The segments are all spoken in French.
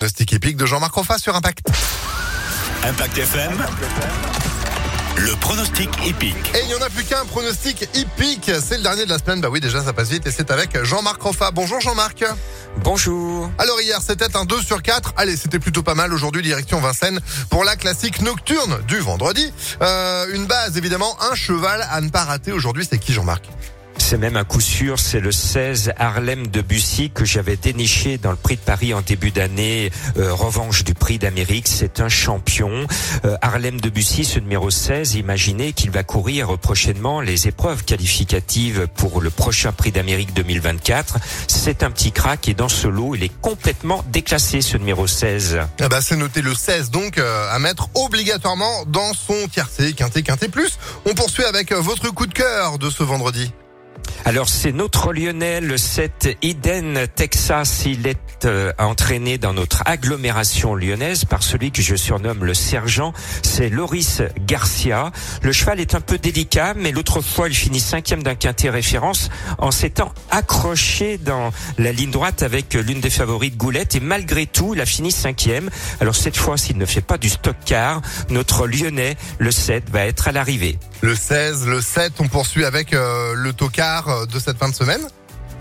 Pronostic épique de Jean-Marc Roffa sur Impact. Impact FM. Le pronostic épique. Et il n'y en a plus qu'un pronostic hippique. C'est le dernier de la semaine. Bah oui, déjà, ça passe vite. Et c'est avec Jean-Marc Roffa. Bonjour Jean-Marc. Bonjour. Alors hier, c'était un 2 sur 4. Allez, c'était plutôt pas mal. Aujourd'hui, direction Vincennes pour la classique nocturne du vendredi. Euh, une base, évidemment, un cheval à ne pas rater. Aujourd'hui, c'est qui Jean-Marc? C'est même un coup sûr, c'est le 16 Harlem de Bussy que j'avais déniché dans le prix de Paris en début d'année, euh, revanche du prix d'Amérique, c'est un champion. Euh, Harlem de Bussy, ce numéro 16, imaginez qu'il va courir prochainement les épreuves qualificatives pour le prochain prix d'Amérique 2024. C'est un petit crack et dans ce lot, il est complètement déclassé ce numéro 16. Ah bah c'est noté le 16 donc euh, à mettre obligatoirement dans son tiercé, quinté, quinté plus. On poursuit avec votre coup de cœur de ce vendredi. Alors c'est notre Lyonnais, le 7 Eden, Texas. Il est euh, entraîné dans notre agglomération lyonnaise par celui que je surnomme le sergent. C'est Loris Garcia. Le cheval est un peu délicat, mais l'autre fois il finit cinquième d'un quintet référence en s'étant accroché dans la ligne droite avec l'une des favorites Goulette. Et malgré tout, il a fini cinquième. Alors cette fois, s'il ne fait pas du stock car, notre Lyonnais, le 7, va être à l'arrivée. Le 16, le 7, on poursuit avec euh, le tocard euh, de cette fin de semaine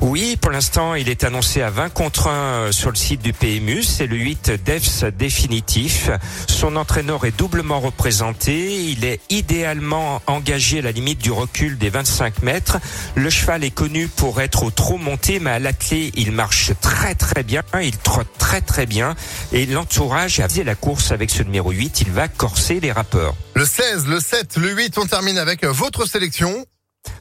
oui, pour l'instant, il est annoncé à 20 contre 1 euh, sur le site du PMU. C'est le 8 DEFS définitif. Son entraîneur est doublement représenté. Il est idéalement engagé à la limite du recul des 25 mètres. Le cheval est connu pour être au trop monté, mais à la clé, il marche très très bien. Il trotte très très bien. Et l'entourage a fait la course avec ce numéro 8. Il va corser les rappeurs. Le 16, le 7, le 8, on termine avec votre sélection.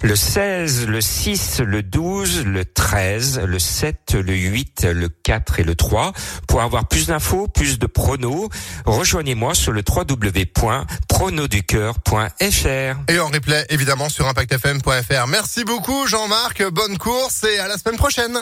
Le 16, le 6, le 12, le 13, le 7, le 8, le 4 et le 3. Pour avoir plus d'infos, plus de pronos, rejoignez-moi sur le www.pronoducœur.fr. Et en replay, évidemment, sur impactfm.fr. Merci beaucoup, Jean-Marc. Bonne course et à la semaine prochaine.